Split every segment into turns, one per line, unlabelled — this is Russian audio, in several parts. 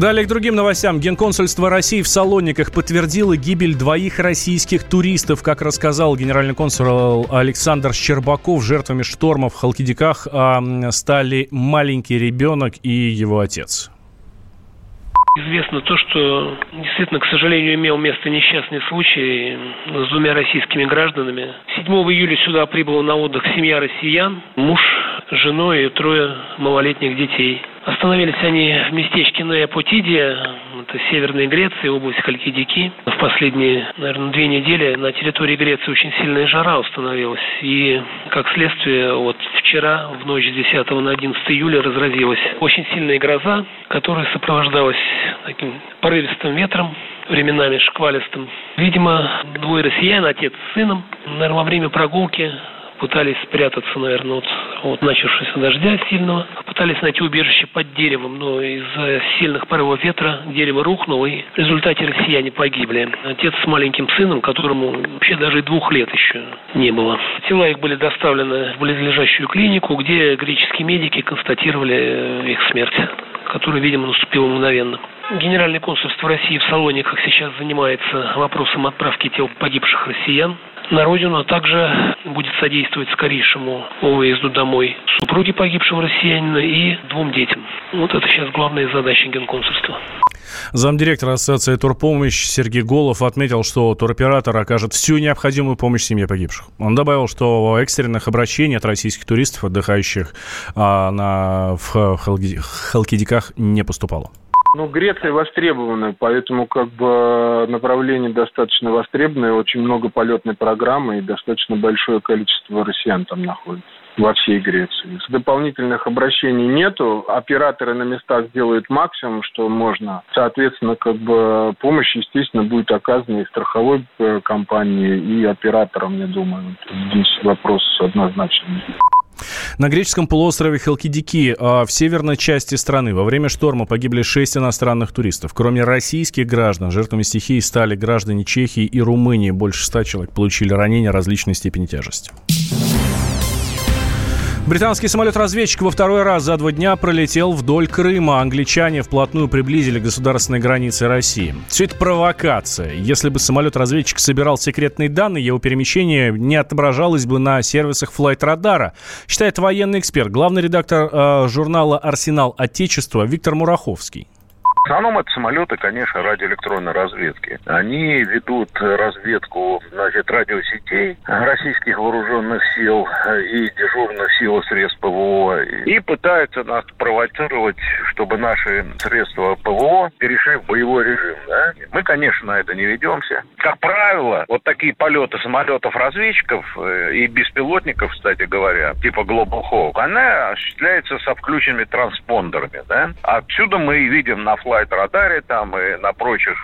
Далее к другим новостям. Генконсульство России в Салониках подтвердило гибель двоих российских туристов. Как рассказал генеральный консул Александр Щербаков, жертвами шторма в Халкидиках стали маленький ребенок и его отец.
Известно то, что действительно, к сожалению, имел место несчастный случай с двумя российскими гражданами. 7 июля сюда прибыла на отдых семья россиян, муж, жена и трое малолетних детей. Остановились они в местечке Неопотидия, это Северной Греции, область Халькидики. В последние, наверное, две недели на территории Греции очень сильная жара установилась. И, как следствие, вот вчера, в ночь с 10 на 11 июля, разразилась очень сильная гроза, которая сопровождалась таким порывистым ветром, временами шквалистым. Видимо, двое россиян, отец с сыном, наверное, во время прогулки пытались спрятаться, наверное, от, от начавшегося дождя сильного. Пытались найти убежище под деревом, но из-за сильных порывов ветра дерево рухнуло, и в результате россияне погибли. Отец с маленьким сыном, которому вообще даже и двух лет еще не было. Тела их были доставлены в близлежащую клинику, где греческие медики констатировали их смерть которая, видимо, наступила мгновенно. Генеральное консульство России в Салониках сейчас занимается вопросом отправки тел погибших россиян на родину, а также будет содействовать скорейшему выезду домой супруги погибшего россиянина и двум детям. Вот это сейчас главная задача генконсульства.
Замдиректора Ассоциации Турпомощь Сергей Голов отметил, что туроператор окажет всю необходимую помощь семье погибших. Он добавил, что экстренных обращений от российских туристов, отдыхающих а, на, в Халкидиках, не поступало.
Ну, Греция востребована, поэтому как бы направление достаточно востребованное, очень много полетной программы и достаточно большое количество россиян там находится во всей Греции. Дополнительных обращений нету. Операторы на местах сделают максимум, что можно. Соответственно, как бы помощь, естественно, будет оказана и страховой э, компании, и операторам, я думаю. Здесь вопрос однозначный.
На греческом полуострове Халкидики а, в северной части страны во время шторма погибли шесть иностранных туристов. Кроме российских граждан, жертвами стихии стали граждане Чехии и Румынии. Больше ста человек получили ранения различной степени тяжести. Британский самолет-разведчик во второй раз за два дня пролетел вдоль Крыма. Англичане вплотную приблизили государственные границы России. Все это провокация. Если бы самолет-разведчик собирал секретные данные, его перемещение не отображалось бы на сервисах флайт-радара, считает военный эксперт, главный редактор э, журнала «Арсенал Отечества» Виктор Мураховский.
Основном это самолеты, конечно, радиоэлектронной разведки. Они ведут разведку значит, радиосетей российских вооруженных сил и дежурных сил средств ПВО и пытаются нас провоцировать, чтобы наши средства ПВО перешли в боевой режим. Да? Мы, конечно, на это не ведемся. Как правило, вот такие полеты самолетов-разведчиков э, и беспилотников, кстати говоря, типа Global Hawk, она осуществляется со включенными транспондерами. Да? Отсюда мы видим на флоте флайт-радаре там и на прочих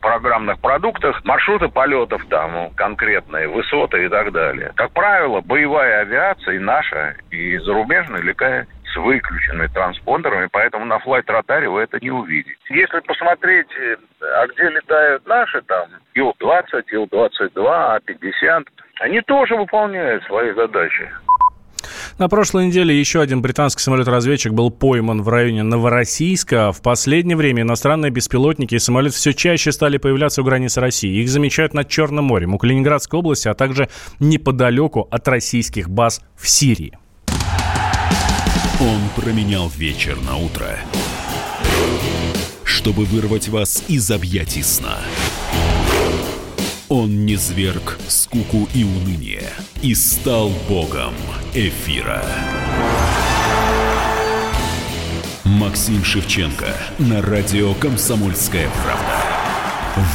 программных продуктах маршруты полетов там конкретные, высоты и так далее. Как правило, боевая авиация и наша, и зарубежная летает с выключенными транспондерами, поэтому на флайт-радаре вы это не увидите. Если посмотреть, э, а где летают наши, там, Ил-20, Ил-22, А-50, они тоже выполняют свои задачи.
На прошлой неделе еще один британский самолет-разведчик был пойман в районе Новороссийска. В последнее время иностранные беспилотники и самолеты все чаще стали появляться у границы России. Их замечают над Черным морем, у Калининградской области, а также неподалеку от российских баз в Сирии.
Он променял вечер на утро, чтобы вырвать вас из объятий сна. Он не зверг скуку и уныние и стал богом эфира. Максим Шевченко на радио «Комсомольская правда».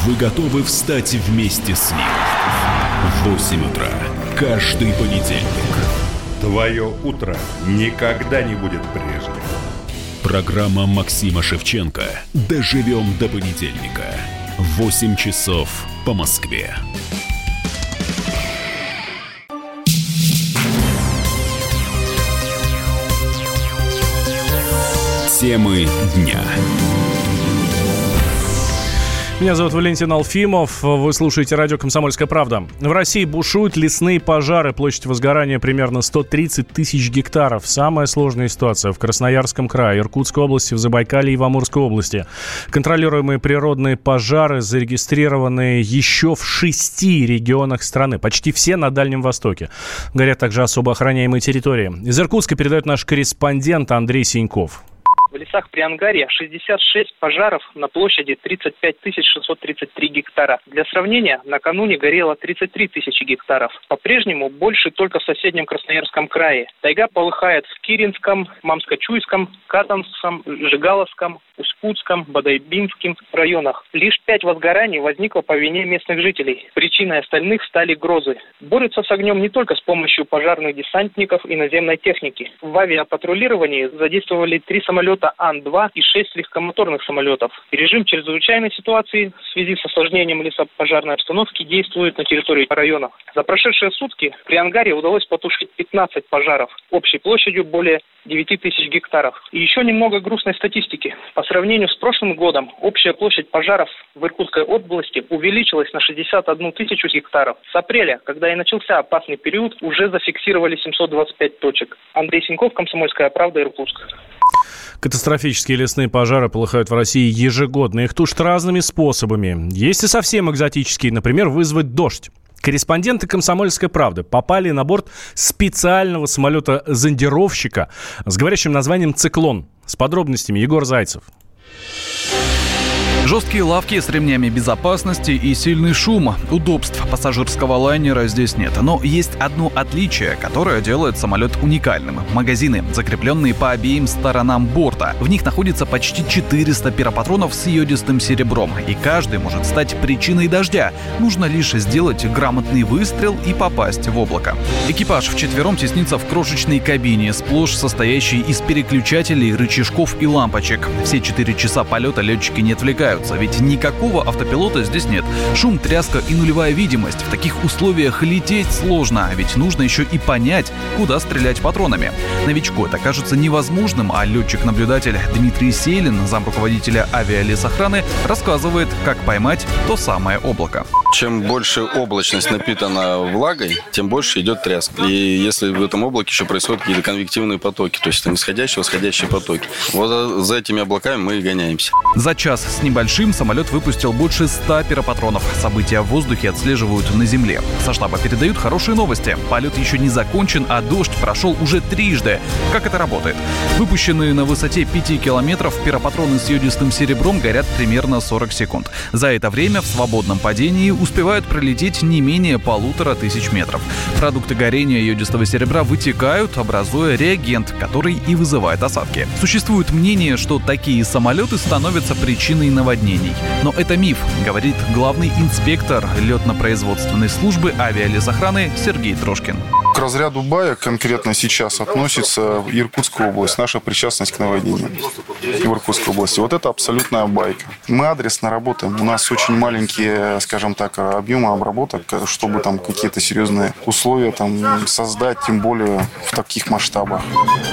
Вы готовы встать вместе с ним? В 8 утра каждый понедельник.
Твое утро никогда не будет прежним.
Программа Максима Шевченко «Доживем до понедельника». 8 часов по Москве. Темы дня.
Меня зовут Валентин Алфимов. Вы слушаете радио «Комсомольская правда». В России бушуют лесные пожары. Площадь возгорания примерно 130 тысяч гектаров. Самая сложная ситуация в Красноярском крае, Иркутской области, в Забайкалье и в Амурской области. Контролируемые природные пожары зарегистрированы еще в шести регионах страны. Почти все на Дальнем Востоке. Горят также особо охраняемые территории. Из Иркутска передает наш корреспондент Андрей Синьков.
Лесах Приангария 66 пожаров на площади 35 633 гектара. Для сравнения, накануне горело 33 тысячи гектаров. По-прежнему больше только в соседнем Красноярском крае. Тайга полыхает в Киринском, Мамско-Чуйском, Катанском, Жигаловском, Успутском, Бадайбинском районах. Лишь пять возгораний возникло по вине местных жителей. Причиной остальных стали грозы. Борются с огнем не только с помощью пожарных десантников и наземной техники. В авиапатрулировании задействовали три самолета Ан-2 и шесть легкомоторных самолетов. Режим чрезвычайной ситуации в связи с осложнением лесопожарной обстановки действует на территории района. За прошедшие сутки при Ангаре удалось потушить 15 пожаров общей площадью более 9 тысяч гектаров. И еще немного грустной статистики. По сравнению с прошлым годом общая площадь пожаров в Иркутской области увеличилась на 61 тысячу гектаров. С апреля, когда и начался опасный период, уже зафиксировали 725 точек. Андрей Синьков, Комсомольская правда, Иркутск.
Катастрофические лесные пожары полыхают в России ежегодно. Их тушат разными способами. Есть и совсем экзотические, например, вызвать дождь. Корреспонденты «Комсомольской правды» попали на борт специального самолета-зондировщика с говорящим названием «Циклон». С подробностями Егор Зайцев.
Жесткие лавки с ремнями безопасности и сильный шум. Удобств пассажирского лайнера здесь нет. Но есть одно отличие, которое делает самолет уникальным. Магазины, закрепленные по обеим сторонам борта. В них находится почти 400 пиропатронов с йодистым серебром. И каждый может стать причиной дождя. Нужно лишь сделать грамотный выстрел и попасть в облако. Экипаж вчетвером теснится в крошечной кабине, сплошь состоящей из переключателей, рычажков и лампочек. Все четыре часа полета летчики не отвлекают отвлекаются, ведь никакого автопилота здесь нет. Шум, тряска и нулевая видимость. В таких условиях лететь сложно, а ведь нужно еще и понять, куда стрелять патронами. Новичку это кажется невозможным, а летчик-наблюдатель Дмитрий Сейлин, замруководителя авиалесохраны, рассказывает, как поймать то самое облако.
Чем больше облачность напитана влагой, тем больше идет тряска. И если в этом облаке еще происходят какие-то конвективные потоки, то есть там исходящие, восходящие потоки. Вот за этими облаками мы и гоняемся.
За час с небольшим большим самолет выпустил больше 100 пиропатронов. События в воздухе отслеживают на земле. Со штаба передают хорошие новости. Полет еще не закончен, а дождь прошел уже трижды. Как это работает? Выпущенные на высоте 5 километров пиропатроны с йодистым серебром горят примерно 40 секунд. За это время в свободном падении успевают пролететь не менее полутора тысяч метров. Продукты горения йодистого серебра вытекают, образуя реагент, который и вызывает осадки. Существует мнение, что такие самолеты становятся причиной наводнения наводнений. Но это миф, говорит главный инспектор летно-производственной службы авиалесохраны Сергей Трошкин.
К разряду бая конкретно сейчас относится Иркутская область, наша причастность к наводнениям в Иркутской области. Вот это абсолютная байка. Мы адресно работаем. У нас очень маленькие, скажем так, объемы обработок, чтобы там какие-то серьезные условия там создать, тем более в таких масштабах.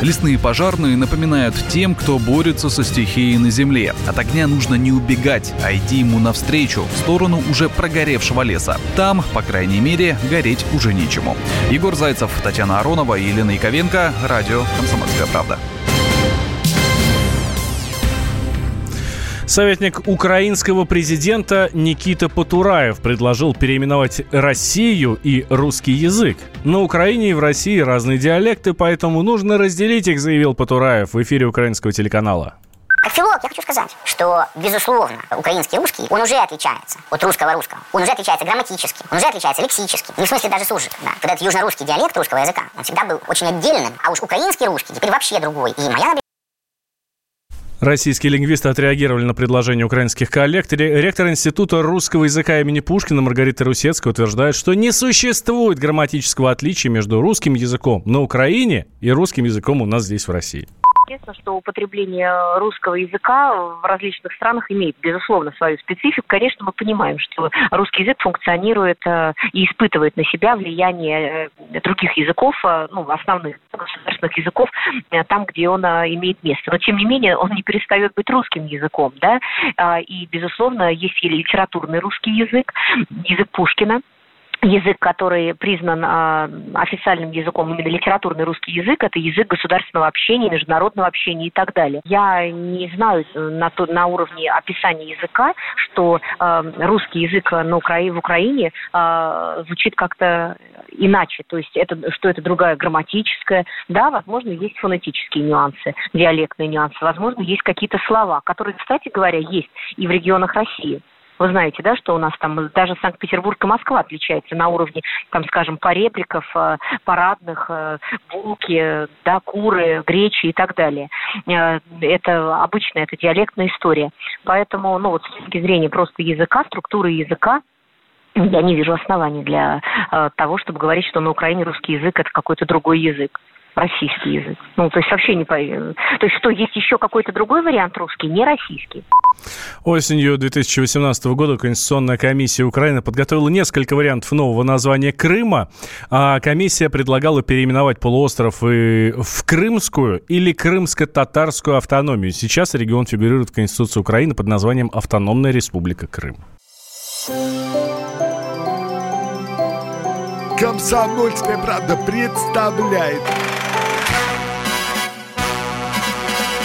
Лесные пожарные напоминают тем, кто борется со стихией на земле. От огня нужно не убегать, а идти ему навстречу, в сторону уже прогоревшего леса. Там, по крайней мере, гореть уже нечему. Егор Зайцев Зайцев, Татьяна Аронова и Елена Яковенко. Радио «Комсомольская правда».
Советник украинского президента Никита Потураев предложил переименовать Россию и русский язык. На Украине и в России разные диалекты, поэтому нужно разделить их, заявил Потураев в эфире украинского телеканала.
Как филолог я хочу сказать, что, безусловно, украинский русский, он уже отличается от русского русского. Он уже отличается грамматически, он уже отличается лексически, ну, в смысле даже суржик. Да. Когда это южно-русский диалект русского языка, он всегда был очень отдельным, а уж украинский русский теперь вообще другой. И моя
Российские лингвисты отреагировали на предложение украинских коллег. Ректор Института русского языка имени Пушкина Маргарита Русецкая утверждает, что не существует грамматического отличия между русским языком на Украине и русским языком у нас здесь в России.
Естественно, что употребление русского языка в различных странах имеет, безусловно, свою специфику. Конечно, мы понимаем, что русский язык функционирует э, и испытывает на себя влияние э, других языков, э, ну, основных государственных языков, там, где он имеет место. Но, тем не менее, он не перестает быть русским языком, да, и, безусловно, есть и литературный русский язык, язык Пушкина, язык, который признан э, официальным языком, именно литературный русский язык, это язык государственного общения, международного общения и так далее. Я не знаю на, то, на уровне описания языка, что э, русский язык на Укра... в Украине э, звучит как-то иначе, то есть это, что это другая грамматическая. Да, возможно, есть фонетические нюансы, диалектные нюансы, возможно, есть какие-то слова, которые, кстати говоря, есть и в регионах России. Вы знаете, да, что у нас там даже Санкт-Петербург и Москва отличаются на уровне, там, скажем, поребриков, э, парадных, э, булки, да, куры, гречи и так далее. Э, это обычная, это диалектная история. Поэтому, ну вот с точки зрения просто языка, структуры языка, я не вижу оснований для того, чтобы говорить, что на Украине русский язык это какой-то другой язык российский язык. Ну, то есть вообще не... То есть что, есть еще какой-то другой вариант русский, не российский?
Осенью 2018 года Конституционная комиссия Украины подготовила несколько вариантов нового названия Крыма. А комиссия предлагала переименовать полуостров и в Крымскую или Крымско-Татарскую автономию. Сейчас регион фигурирует в Конституции Украины под названием Автономная Республика Крым.
Комсомольская правда представляет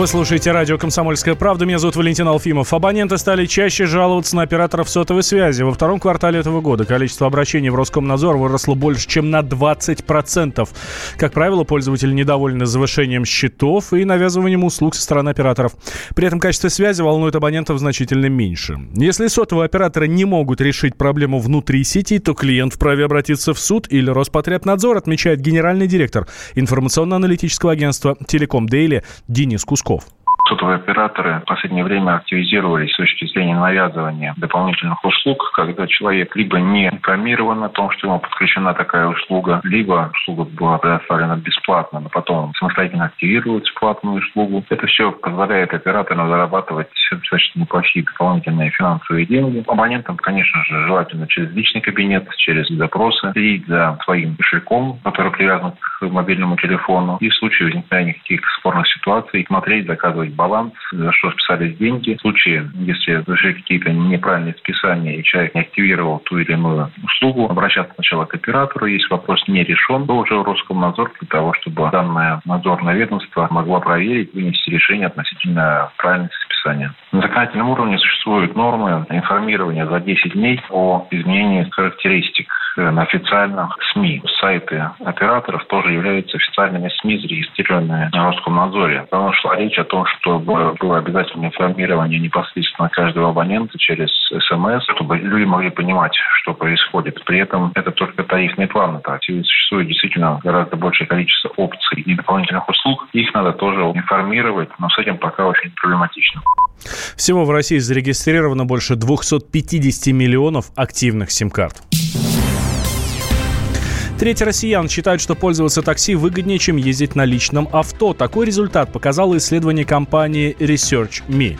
Вы слушаете радио «Комсомольская правда». Меня зовут Валентин Алфимов. Абоненты стали чаще жаловаться на операторов сотовой связи. Во втором квартале этого года количество обращений в Роскомнадзор выросло больше, чем на 20%. Как правило, пользователи недовольны завышением счетов и навязыванием услуг со стороны операторов. При этом качество связи волнует абонентов значительно меньше. Если сотовые операторы не могут решить проблему внутри сети, то клиент вправе обратиться в суд или Роспотребнадзор, отмечает генеральный директор информационно-аналитического агентства «Телеком Дейли» Денис Кусков. Кусков.
Сотовые операторы в последнее время активизировались с точки зрения навязывания дополнительных услуг, когда человек либо не информирован о том, что ему подключена такая услуга, либо услуга была предоставлена бесплатно, но потом самостоятельно активирует платную услугу. Это все позволяет операторам зарабатывать достаточно неплохие дополнительные финансовые деньги. Абонентам, конечно же, желательно через личный кабинет, через запросы, следить за своим кошельком, который привязан к мобильному телефону. И в случае возникновения каких-то спорных ситуаций смотреть, заказывать баланс, за что списались деньги. В случае, если зашли какие-то неправильные списания и человек не активировал ту или иную услугу, обращаться сначала к оператору, если вопрос не решен, то уже Роскомнадзор для того, чтобы данное надзорное ведомство могло проверить, вынести решение относительно правильности списания. На законодательном уровне существуют нормы информирования за 10 дней о изменении характеристик Э, на официальных СМИ. Сайты операторов тоже являются официальными СМИ, зарегистрированные на Роскомнадзоре. Потому шла речь о том, чтобы было обязательное информирование непосредственно каждого абонента через СМС, чтобы люди могли понимать, что происходит. При этом это только тарифные планы. Так, существует действительно гораздо большее количество опций и дополнительных услуг. Их надо тоже информировать, но с этим пока очень проблематично.
Всего в России зарегистрировано больше 250 миллионов активных сим-карт. Треть россиян считают, что пользоваться такси выгоднее, чем ездить на личном авто. Такой результат показало исследование компании Research.me.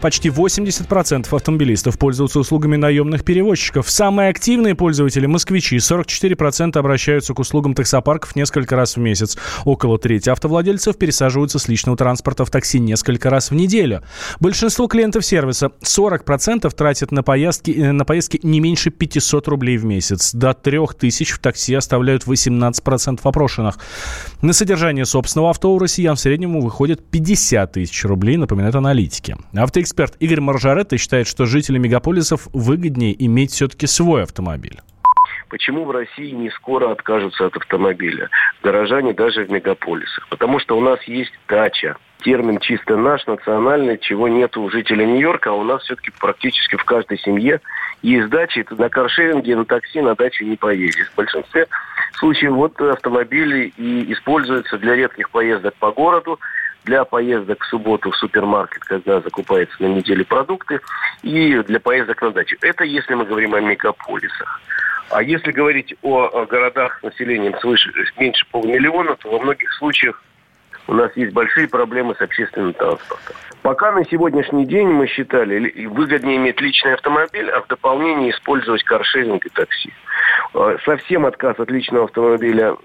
Почти 80% автомобилистов пользуются услугами наемных перевозчиков. Самые активные пользователи – москвичи. 44% обращаются к услугам таксопарков несколько раз в месяц. Около трети автовладельцев пересаживаются с личного транспорта в такси несколько раз в неделю. Большинство клиентов сервиса 40% тратят на поездки, э, на поездки не меньше 500 рублей в месяц. До 3000 в такси оставляют 18% опрошенных. На содержание собственного авто у россиян в среднем выходит 50 тысяч рублей, напоминают аналитики. Автоэксперт Игорь Маржаретто считает, что жители мегаполисов выгоднее иметь все-таки свой автомобиль.
Почему в России не скоро откажутся от автомобиля? Горожане даже в мегаполисах. Потому что у нас есть дача. Термин чисто наш, национальный, чего нет у жителей Нью-Йорка, а у нас все-таки практически в каждой семье есть дача. Это на каршеринге, на такси, на даче не поедешь. В большинстве случаев вот автомобили и используются для редких поездок по городу, для поездок в субботу в супермаркет, когда закупается на неделе продукты, и для поездок на дачу. Это если мы говорим о мегаполисах. А если говорить о, городах с населением свыше меньше полумиллиона, то во многих случаях у нас есть большие проблемы с общественным транспортом. Пока на сегодняшний день мы считали выгоднее иметь личный автомобиль, а в дополнение использовать каршеринг и такси. Э, совсем отказ от личного автомобиля,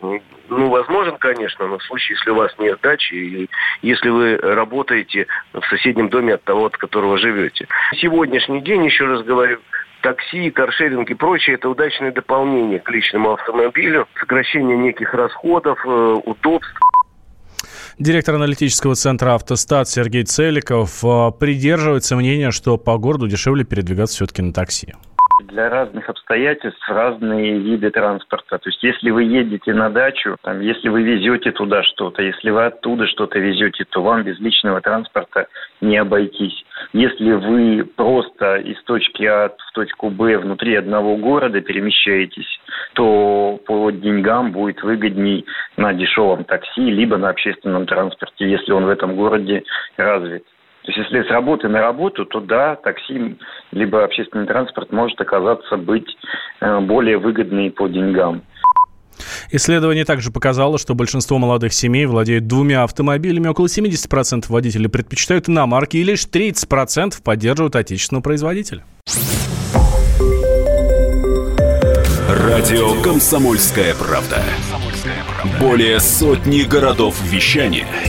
ну, возможен, конечно, но в случае, если у вас нет дачи, и если вы работаете в соседнем доме от того, от которого живете. Сегодняшний день, еще раз говорю, такси, каршеринг и прочее – это удачное дополнение к личному автомобилю, сокращение неких расходов, э, удобств.
Директор аналитического центра «Автостат» Сергей Целиков э, придерживается мнения, что по городу дешевле передвигаться все-таки на такси
для разных обстоятельств разные виды транспорта. То есть если вы едете на дачу, там, если вы везете туда что-то, если вы оттуда что-то везете, то вам без личного транспорта не обойтись. Если вы просто из точки А в точку Б внутри одного города перемещаетесь, то по деньгам будет выгодней на дешевом такси, либо на общественном транспорте, если он в этом городе развит. То есть если с работы на работу, то да, такси либо общественный транспорт может оказаться быть э, более выгодный по деньгам.
Исследование также показало, что большинство молодых семей владеют двумя автомобилями. Около 70% водителей предпочитают иномарки и лишь 30% поддерживают отечественного производителя.
Радио «Комсомольская правда». Более сотни городов вещания –